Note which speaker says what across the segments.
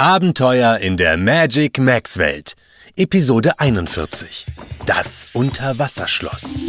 Speaker 1: Abenteuer in der Magic Max Welt. Episode 41. Das Unterwasserschloss.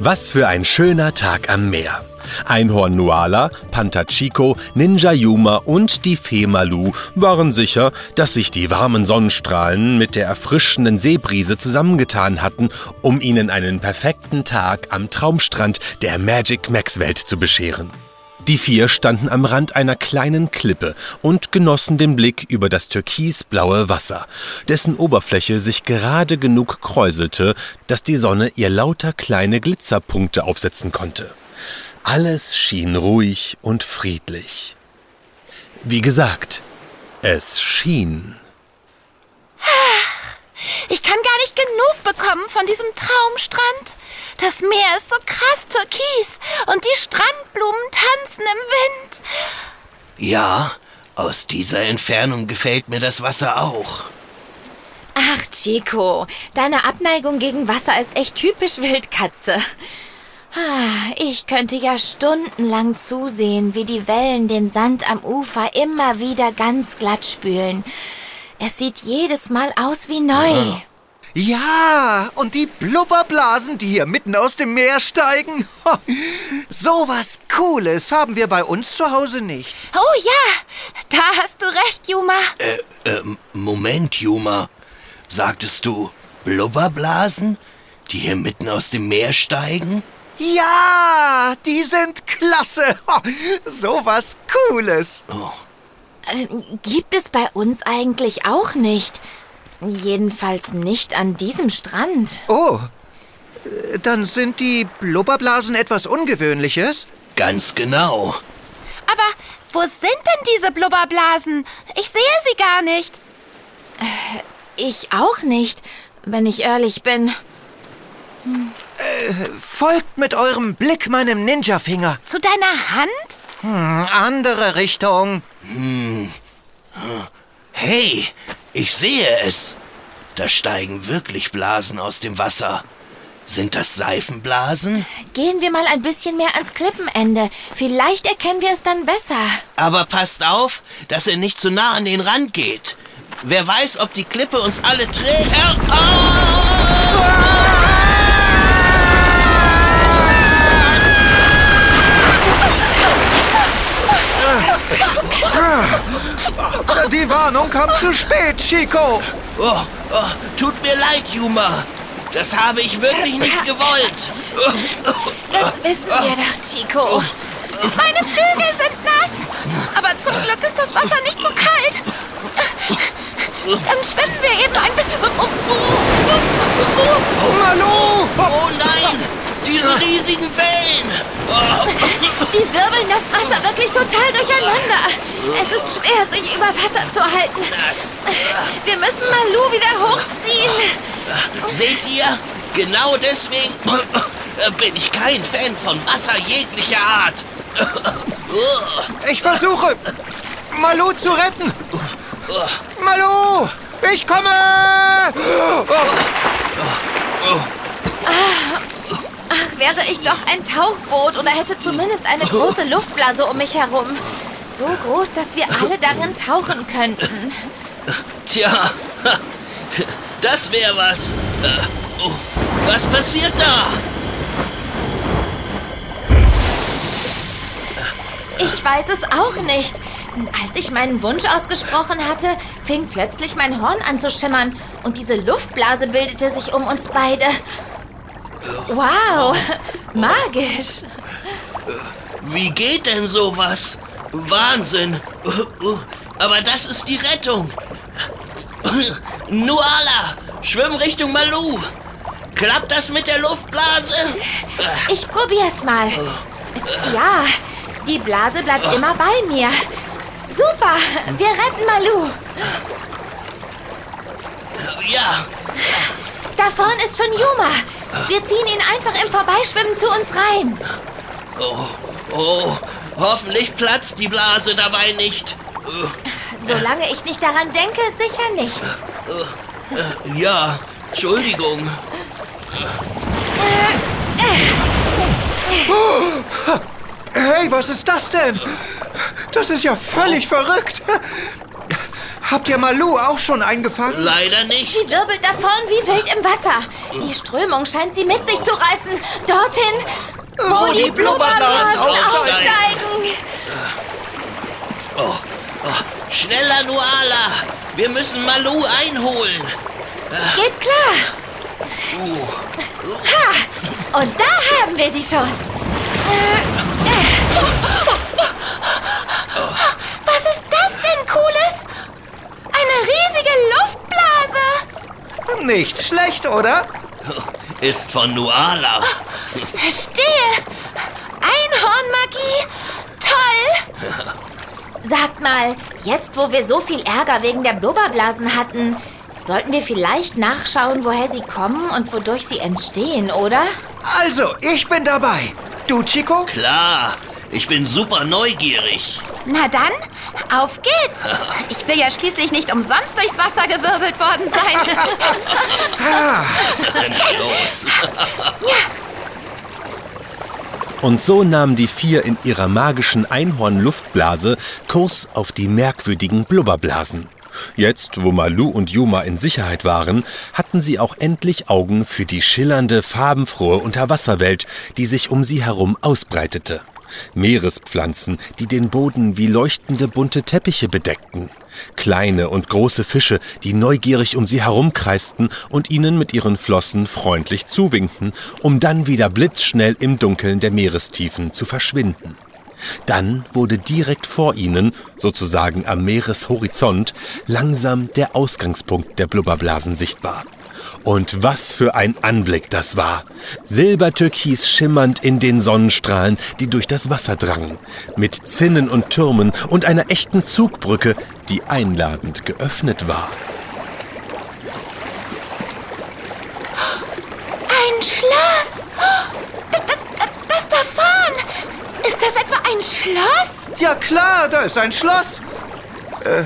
Speaker 1: Was für ein schöner Tag am Meer. Einhorn Nuala, Panther Chico, Ninja Yuma und die Fee Malu waren sicher, dass sich die warmen Sonnenstrahlen mit der erfrischenden Seebrise zusammengetan hatten, um ihnen einen perfekten Tag am Traumstrand der Magic Max Welt zu bescheren. Die vier standen am Rand einer kleinen Klippe und genossen den Blick über das türkisblaue Wasser, dessen Oberfläche sich gerade genug kräuselte, dass die Sonne ihr lauter kleine Glitzerpunkte aufsetzen konnte. Alles schien ruhig und friedlich. Wie gesagt, es schien.
Speaker 2: Ich kann gar nicht genug bekommen von diesem Traumstrand. Das Meer ist so krass türkis und die Strandblumen tanzen im Wind.
Speaker 3: Ja, aus dieser Entfernung gefällt mir das Wasser auch.
Speaker 4: Ach, Chico, deine Abneigung gegen Wasser ist echt typisch Wildkatze. Ah, Ich könnte ja stundenlang zusehen, wie die Wellen den Sand am Ufer immer wieder ganz glatt spülen. Es sieht jedes Mal aus wie neu.
Speaker 5: Ja, und die Blubberblasen, die hier mitten aus dem Meer steigen. So was Cooles haben wir bei uns zu Hause nicht.
Speaker 2: Oh ja, da hast du recht, Juma.
Speaker 3: Äh, äh, Moment, Juma. Sagtest du Blubberblasen, die hier mitten aus dem Meer steigen?
Speaker 5: Ja, die sind klasse. So was Cooles.
Speaker 4: Äh, gibt es bei uns eigentlich auch nicht. Jedenfalls nicht an diesem Strand.
Speaker 5: Oh, äh, dann sind die Blubberblasen etwas Ungewöhnliches?
Speaker 3: Ganz genau.
Speaker 2: Aber wo sind denn diese Blubberblasen? Ich sehe sie gar nicht.
Speaker 4: Ich auch nicht, wenn ich ehrlich bin.
Speaker 5: Folgt mit eurem Blick meinem Ninja-Finger.
Speaker 2: Zu deiner Hand?
Speaker 5: Hm, andere Richtung.
Speaker 3: Hey, ich sehe es. Da steigen wirklich Blasen aus dem Wasser. Sind das Seifenblasen?
Speaker 4: Gehen wir mal ein bisschen mehr ans Klippenende. Vielleicht erkennen wir es dann besser.
Speaker 3: Aber passt auf, dass ihr nicht zu nah an den Rand geht. Wer weiß, ob die Klippe uns alle trägt.
Speaker 5: Die Warnung kam zu spät, Chico.
Speaker 3: Oh, oh, tut mir leid, Juma. Das habe ich wirklich nicht gewollt.
Speaker 4: Das wissen wir doch, Chico.
Speaker 2: Meine Flügel sind nass. Aber zum Glück ist das Wasser nicht so kalt. Dann schwimmen wir eben ein bisschen.
Speaker 5: Malu!
Speaker 3: Oh nein, diese riesigen Wellen. Oh,
Speaker 4: Die wirbeln das Wasser wirklich total durcheinander. Es ist schwer, sich über Wasser zu halten. Wir müssen Malu wieder hochziehen.
Speaker 3: Seht ihr? Genau deswegen bin ich kein Fan von Wasser jeglicher Art.
Speaker 5: Ich versuche, Malu zu retten. Malu, ich komme!
Speaker 4: Ach, wäre ich doch ein Tauchboot oder hätte zumindest eine große Luftblase um mich herum. So groß, dass wir alle darin tauchen könnten.
Speaker 3: Tja, das wäre was. Äh, oh, Was passiert da?
Speaker 4: Ich weiß es auch nicht. Als ich meinen Wunsch ausgesprochen hatte, fing plötzlich mein Horn an zu schimmern und diese Luftblase bildete sich um uns beide. Wow, magisch.
Speaker 3: Wie geht denn sowas? Wahnsinn. Aber das ist die Rettung. Nuala, schwimm Richtung Malu. Klappt das mit der Luftblase?
Speaker 4: Ich probier's mal. Ja, die Blase bleibt immer bei mir. Super, wir retten Malu.
Speaker 3: Ja,
Speaker 4: Da vorn ist schon Yuma. Wir ziehen ihn einfach im Vorbeischwimmen zu uns rein.
Speaker 3: oh, hoffentlich platzt die Blase dabei nicht.
Speaker 4: Solange ich nicht daran denke, sicher nicht.
Speaker 3: Ja, Entschuldigung.
Speaker 5: Oh, Hey, was ist das denn? Das ist ja völlig verrückt. Habt ihr Malu auch schon eingefangen?
Speaker 3: Leider nicht.
Speaker 4: Sie wirbelt davon wie wild im Wasser. Die Strömung scheint sie mit sich zu reißen. Dorthin, wo, die Blubberblasen aufsteigen.
Speaker 3: Oh, oh, schneller, Nuala. Wir müssen Malu einholen.
Speaker 4: Geht klar. Ha, und da haben wir sie schon.
Speaker 2: Was ist das denn, Cooles? Eine riesige Luftblase.
Speaker 5: Nicht schlecht, oder?
Speaker 3: Ist von Nuala.
Speaker 2: Verstehe. Einhornmagie. Toll.
Speaker 4: Sagt mal, jetzt wo wir so viel Ärger wegen der Blubberblasen hatten, sollten wir vielleicht nachschauen, woher sie kommen und wodurch sie entstehen, oder?
Speaker 5: Also, ich bin dabei. Du, Chico?
Speaker 3: Klar, ich bin super neugierig.
Speaker 2: Na dann, auf geht's. Ich will ja schließlich nicht umsonst durchs Wasser gewirbelt worden sein.
Speaker 3: Dann los.
Speaker 1: Und so nahmen die vier in ihrer magischen Einhorn-Luftblase Kurs auf die merkwürdigen Blubberblasen. Jetzt, wo Malu und Yuma in Sicherheit waren, hatten sie auch endlich Augen für die schillernde, farbenfrohe Unterwasserwelt, die sich um sie herum ausbreitete. Meerespflanzen, die den Boden wie leuchtende bunte Teppiche bedeckten. Kleine und große Fische, die neugierig um sie herumkreisten und ihnen mit ihren Flossen freundlich zuwinkten, um dann wieder blitzschnell im Dunkeln der Meerestiefen zu verschwinden. Dann wurde direkt vor ihnen, sozusagen am Meereshorizont, langsam der Ausgangspunkt der Blubberblasen sichtbar. Und was für ein Anblick das war. Silbertürkis schimmernd in den Sonnenstrahlen, die durch das Wasser drangen, mit Zinnen und Türmen und einer echten Zugbrücke, die einladend geöffnet war.
Speaker 2: Ein Schloss. Das, das, das da vorn. Ist das etwa ein Schloss?
Speaker 5: Ja klar, da ist ein Schloss. Äh,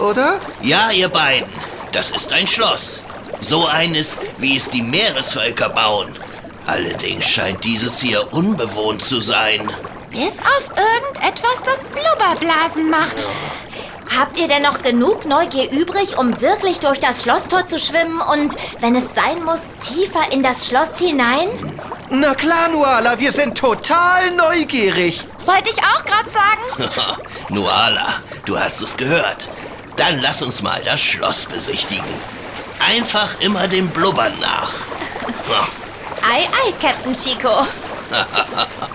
Speaker 5: oder?
Speaker 3: Ja, ihr beiden, das ist ein Schloss. So eines, wie es die Meeresvölker bauen. Allerdings scheint dieses hier unbewohnt zu sein.
Speaker 2: Bis auf irgendetwas, das Blubberblasen macht.
Speaker 4: Habt ihr denn noch genug Neugier übrig, um wirklich durch das Schlosstor zu schwimmen und, wenn es sein muss, tiefer in das Schloss hinein?
Speaker 5: Na klar, Nuala, wir sind total neugierig.
Speaker 2: Wollte ich auch gerade sagen.
Speaker 3: Nuala, du hast es gehört. Dann lass uns mal das Schloss besichtigen. Einfach immer dem Blubbern nach.
Speaker 4: Ei, ei, Captain Chico.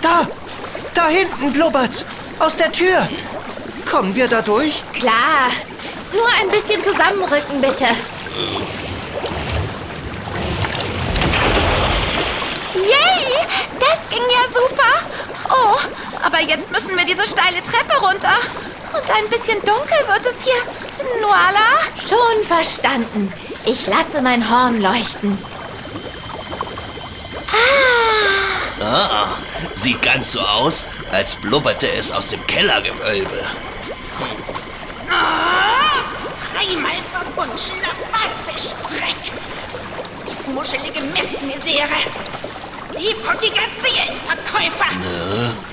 Speaker 5: Da, da hinten blubbert's. Aus der Tür. Kommen wir da durch?
Speaker 4: Klar. Nur ein bisschen zusammenrücken, bitte.
Speaker 2: Yay! Das ging ja super. Oh, aber jetzt müssen wir diese steile Treppe runter. Und ein bisschen dunkel wird es hier. Nuala?
Speaker 4: Schon verstanden. Ich lasse mein Horn leuchten.
Speaker 3: Ah, sieht ganz so aus, als blubberte es aus dem Kellergewölbe.
Speaker 6: Dreimal verbunschener Walfischdreck. Missmuschelige Mistmisere. Seepockiger Seelenverkäufer.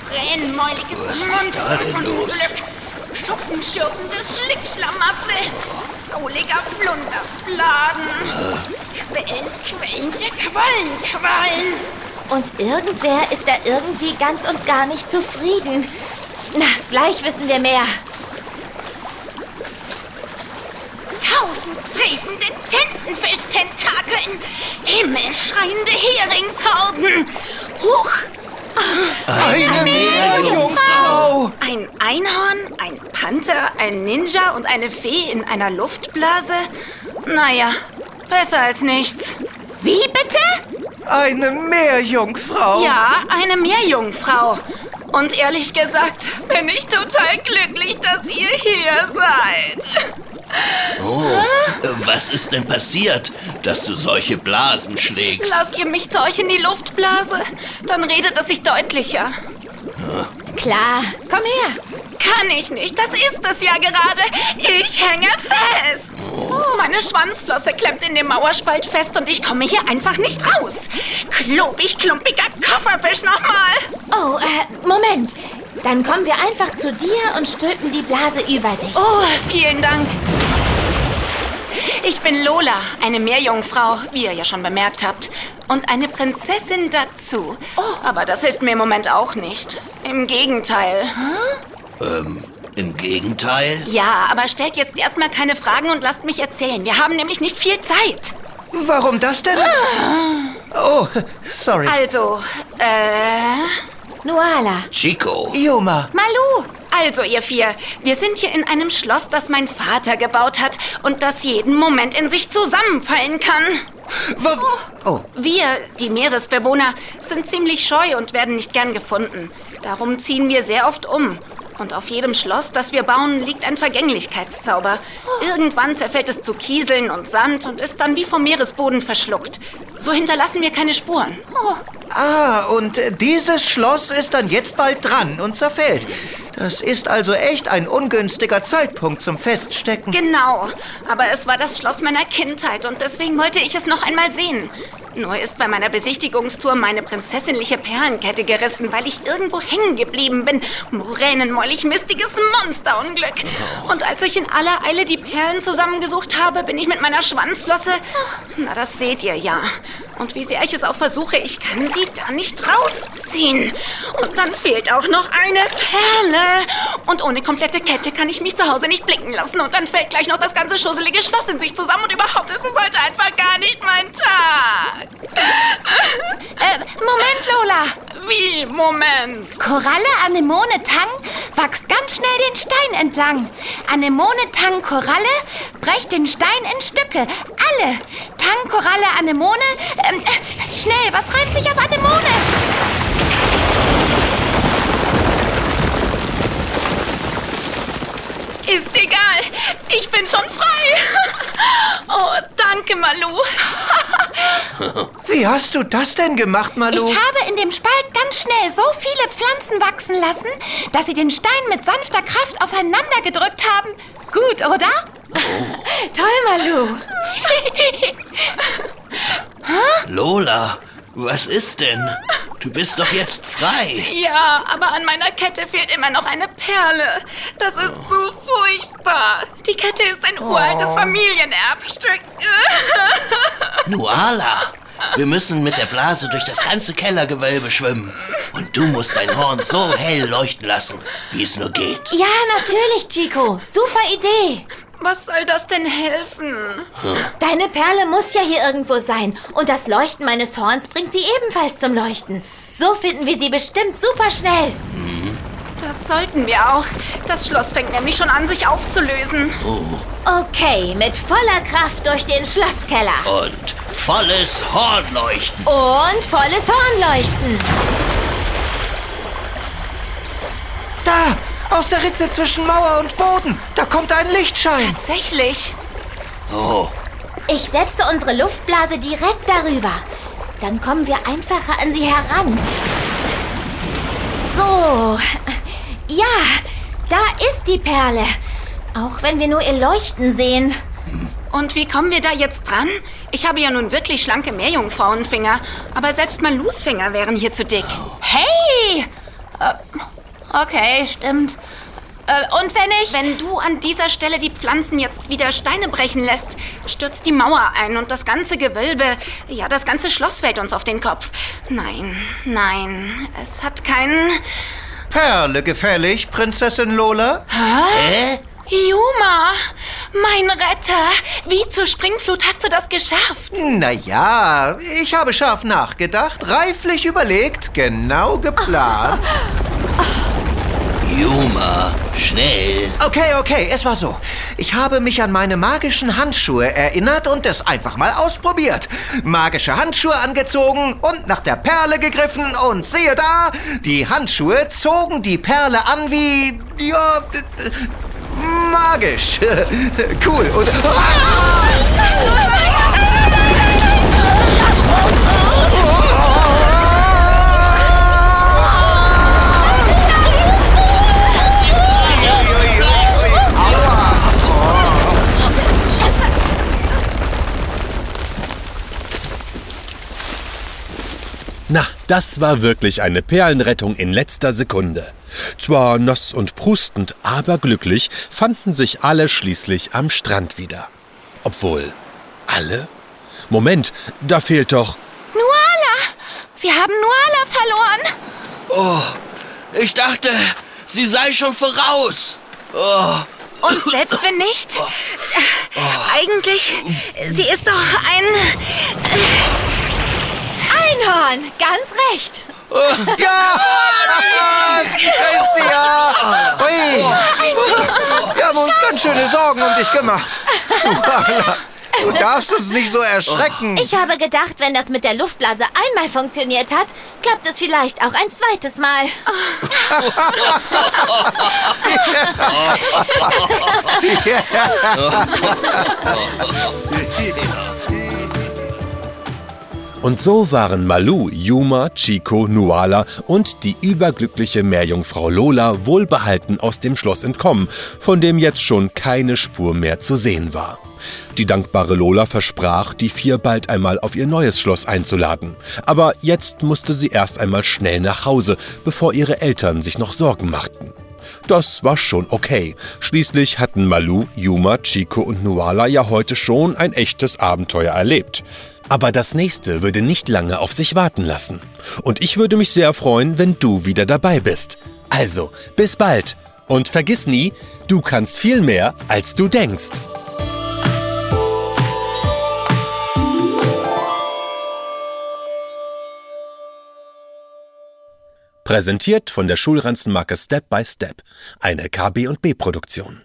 Speaker 6: Brennmäuliges
Speaker 3: Was ist
Speaker 6: Monster
Speaker 3: da denn
Speaker 6: von
Speaker 3: los?
Speaker 6: Unglück. Schuppenschürfendes Schlickschlamassel. Fauliger Flunderfladen. Quellend, quellende Quallenquallen.
Speaker 4: Und irgendwer ist da irgendwie ganz und gar nicht zufrieden. Na, gleich wissen wir mehr.
Speaker 6: Tausend triefende Tintenfisch-Tentakeln. Himmelschreiende Heringshorden. Huch,
Speaker 5: Eine Meerjungfrau.
Speaker 6: Ein Einhorn, ein Panther, ein Ninja und eine Fee in einer Luftblase? Naja, besser als nichts.
Speaker 2: Wie bitte?
Speaker 5: Eine Meerjungfrau.
Speaker 6: Ja, eine Meerjungfrau. Und ehrlich gesagt bin ich total glücklich, dass ihr hier seid.
Speaker 3: Oh, was ist denn passiert, dass du solche Blasen schlägst?
Speaker 6: Lasst ihr mich zu euch in die Luftblase? Dann redet es sich deutlicher.
Speaker 4: Klar, komm her.
Speaker 6: Kann ich nicht. Das ist es ja gerade. Ich hänge fest. Meine Schwanzflosse klemmt in dem Mauerspalt fest und ich komme hier einfach nicht raus. Klobig, klumpiger Kofferfisch nochmal.
Speaker 4: Oh, äh, Moment. Dann kommen wir einfach zu dir und stülpen die Blase über dich.
Speaker 6: Oh, vielen Dank. Ich bin Lola, eine Meerjungfrau, wie ihr ja schon bemerkt habt. Und eine Prinzessin dazu. Aber das hilft mir im Moment auch nicht. Im Gegenteil.
Speaker 3: Ähm, im Gegenteil.
Speaker 6: Ja, aber stellt jetzt erstmal keine Fragen und lasst mich erzählen. Wir haben nämlich nicht viel Zeit.
Speaker 5: Warum das denn? Oh, sorry.
Speaker 6: Also, äh.
Speaker 4: Nuala.
Speaker 3: Chico.
Speaker 5: Yuma.
Speaker 4: Malu.
Speaker 6: Also, ihr vier, wir sind hier in einem Schloss, das mein Vater gebaut hat und das jeden Moment in sich zusammenfallen kann.
Speaker 5: Wa- Oh,
Speaker 6: Wir, die Meeresbewohner, sind ziemlich scheu und werden nicht gern gefunden. Darum ziehen wir sehr oft um. Und auf jedem Schloss, das wir bauen, liegt ein Vergänglichkeitszauber. Irgendwann zerfällt es zu Kieseln und Sand und ist dann wie vom Meeresboden verschluckt. So hinterlassen wir keine Spuren.
Speaker 5: ah, und dieses Schloss ist dann jetzt bald dran und zerfällt. Das ist also echt ein ungünstiger Zeitpunkt zum Feststecken.
Speaker 6: Genau, aber es war das Schloss meiner Kindheit und deswegen wollte ich es noch einmal sehen. Nur ist bei meiner Besichtigungstour meine prinzessinliche Perlenkette gerissen, weil ich irgendwo hängen geblieben bin. Moränenmäulig mistiges Monsterunglück. Und als ich in aller Eile die Perlen zusammengesucht habe, bin ich mit meiner Schwanzflosse... Na, das seht ihr ja. Und wie sehr ich es auch versuche, ich kann sie da nicht rausziehen. Und dann fehlt auch noch eine Perle. Und ohne komplette Kette kann ich mich zu Hause nicht blicken lassen. Und dann fällt gleich noch das ganze schusselige Schloss in sich zusammen. Und überhaupt ist es heute einfach gar nicht mein Tag.
Speaker 2: Äh, Moment, Lola.
Speaker 6: Wie? Moment.
Speaker 2: Koralle, Anemone, Tang wächst ganz schnell den Stein entlang. Anemone, Tang, Koralle brecht den Stein in Stücke. Alle. Tang, Koralle, Anemone. Ähm, äh, schnell, was reimt sich auf Anemone?
Speaker 6: Ist egal. Ich bin schon frei. Oh, danke, Malu.
Speaker 5: Wie hast du das denn gemacht, Malu?
Speaker 2: Ich habe in dem Spalt ganz schnell so viele Pflanzen wachsen lassen, dass sie den Stein mit sanfter Kraft auseinandergedrückt haben. Gut, oder?
Speaker 4: Toll, Malu.
Speaker 3: Lola, was ist denn? Du bist doch jetzt frei.
Speaker 6: Ja, aber an meiner Kette fehlt immer noch eine Perle. Das ist so furchtbar. Die Kette ist ein uraltes Familienerbstück.
Speaker 3: Nuala, wir müssen mit der Blase durch das ganze Kellergewölbe schwimmen. Und du musst dein Horn so hell leuchten lassen, wie es nur geht.
Speaker 4: Ja, natürlich, Chico. Super Idee.
Speaker 6: Was soll das denn helfen?
Speaker 4: Deine Perle muss ja hier irgendwo sein. Und das Leuchten meines Horns bringt sie ebenfalls zum Leuchten. So finden wir sie bestimmt super schnell.
Speaker 6: Das sollten wir auch. Das Schloss fängt nämlich schon an, sich aufzulösen.
Speaker 4: Okay, mit voller Kraft durch den Schlosskeller.
Speaker 3: Und volles Hornleuchten.
Speaker 4: Und volles Hornleuchten.
Speaker 5: Da! Aus der Ritze zwischen Mauer und Boden! Da kommt ein Lichtschein!
Speaker 6: Tatsächlich.
Speaker 3: Oh,
Speaker 4: Ich setze unsere Luftblase direkt darüber. Dann kommen wir einfacher an sie heran. So. Ja, da ist die Perle. Auch wenn wir nur ihr Leuchten sehen.
Speaker 6: Und wie kommen wir da jetzt dran? Ich habe ja nun wirklich schlanke Meerjungfrauenfinger, aber selbst Malus Finger wären hier zu dick.
Speaker 2: Hey! Äh, okay, stimmt. Äh, und wenn ich...
Speaker 6: Wenn du an dieser Stelle die Pflanzen jetzt wieder Steine brechen lässt, stürzt die Mauer ein und das ganze Gewölbe, ja, das ganze Schloss fällt uns auf den Kopf. Nein, nein, es hat keinen...
Speaker 5: Perle gefällig, Prinzessin Lola?
Speaker 3: hä?
Speaker 6: Juma, mein Retter, wie zur Springflut hast du das geschafft?
Speaker 5: Naja, ich habe scharf nachgedacht, reiflich überlegt, genau geplant.
Speaker 3: Juma, schnell.
Speaker 5: Okay, okay, es war so. Ich habe mich an meine magischen Handschuhe erinnert und es einfach mal ausprobiert. Magische Handschuhe angezogen und nach der Perle gegriffen und siehe da, die Handschuhe zogen die Perle an wie, ja, magisch. cool. Und,
Speaker 1: Na, das war wirklich eine Perlenrettung in letzter Sekunde. Zwar nass und prustend, aber glücklich fanden sich alle schließlich am Strand wieder. Obwohl, alle? Moment, da fehlt doch.
Speaker 2: Nuala! Wir haben Nuala verloren.
Speaker 3: Oh, ich dachte, sie sei schon voraus. Oh,
Speaker 6: Und selbst wenn nicht, äh, eigentlich, sie ist doch ein...
Speaker 4: Einhorn, ganz recht.
Speaker 5: Ja! Da ist sie ja! Ui! Wir haben uns ganz schöne Sorgen um dich gemacht. Du darfst uns nicht so erschrecken.
Speaker 4: Ich habe gedacht, wenn das mit der Luftblase einmal funktioniert hat, klappt es vielleicht auch ein zweites Mal.
Speaker 1: Und so waren Malu, Yuma, Chico, Nuala und die überglückliche Meerjungfrau Lola wohlbehalten aus dem Schloss entkommen, von dem jetzt schon keine Spur mehr zu sehen war. Die dankbare Lola versprach, die vier bald einmal auf ihr neues Schloss einzuladen. Aber jetzt musste sie erst einmal schnell nach Hause, bevor ihre Eltern sich noch Sorgen machten. Das war schon okay. Schließlich hatten Malu, Yuma, Chico und Nuala ja heute schon ein echtes Abenteuer erlebt. Aber das nächste würde nicht lange auf sich warten lassen. Und ich würde mich sehr freuen, wenn du wieder dabei bist. Also, bis bald. Und vergiss nie, du kannst viel mehr, als du denkst. Präsentiert von der Schulranzenmarke Step by Step, eine KB&B Produktion.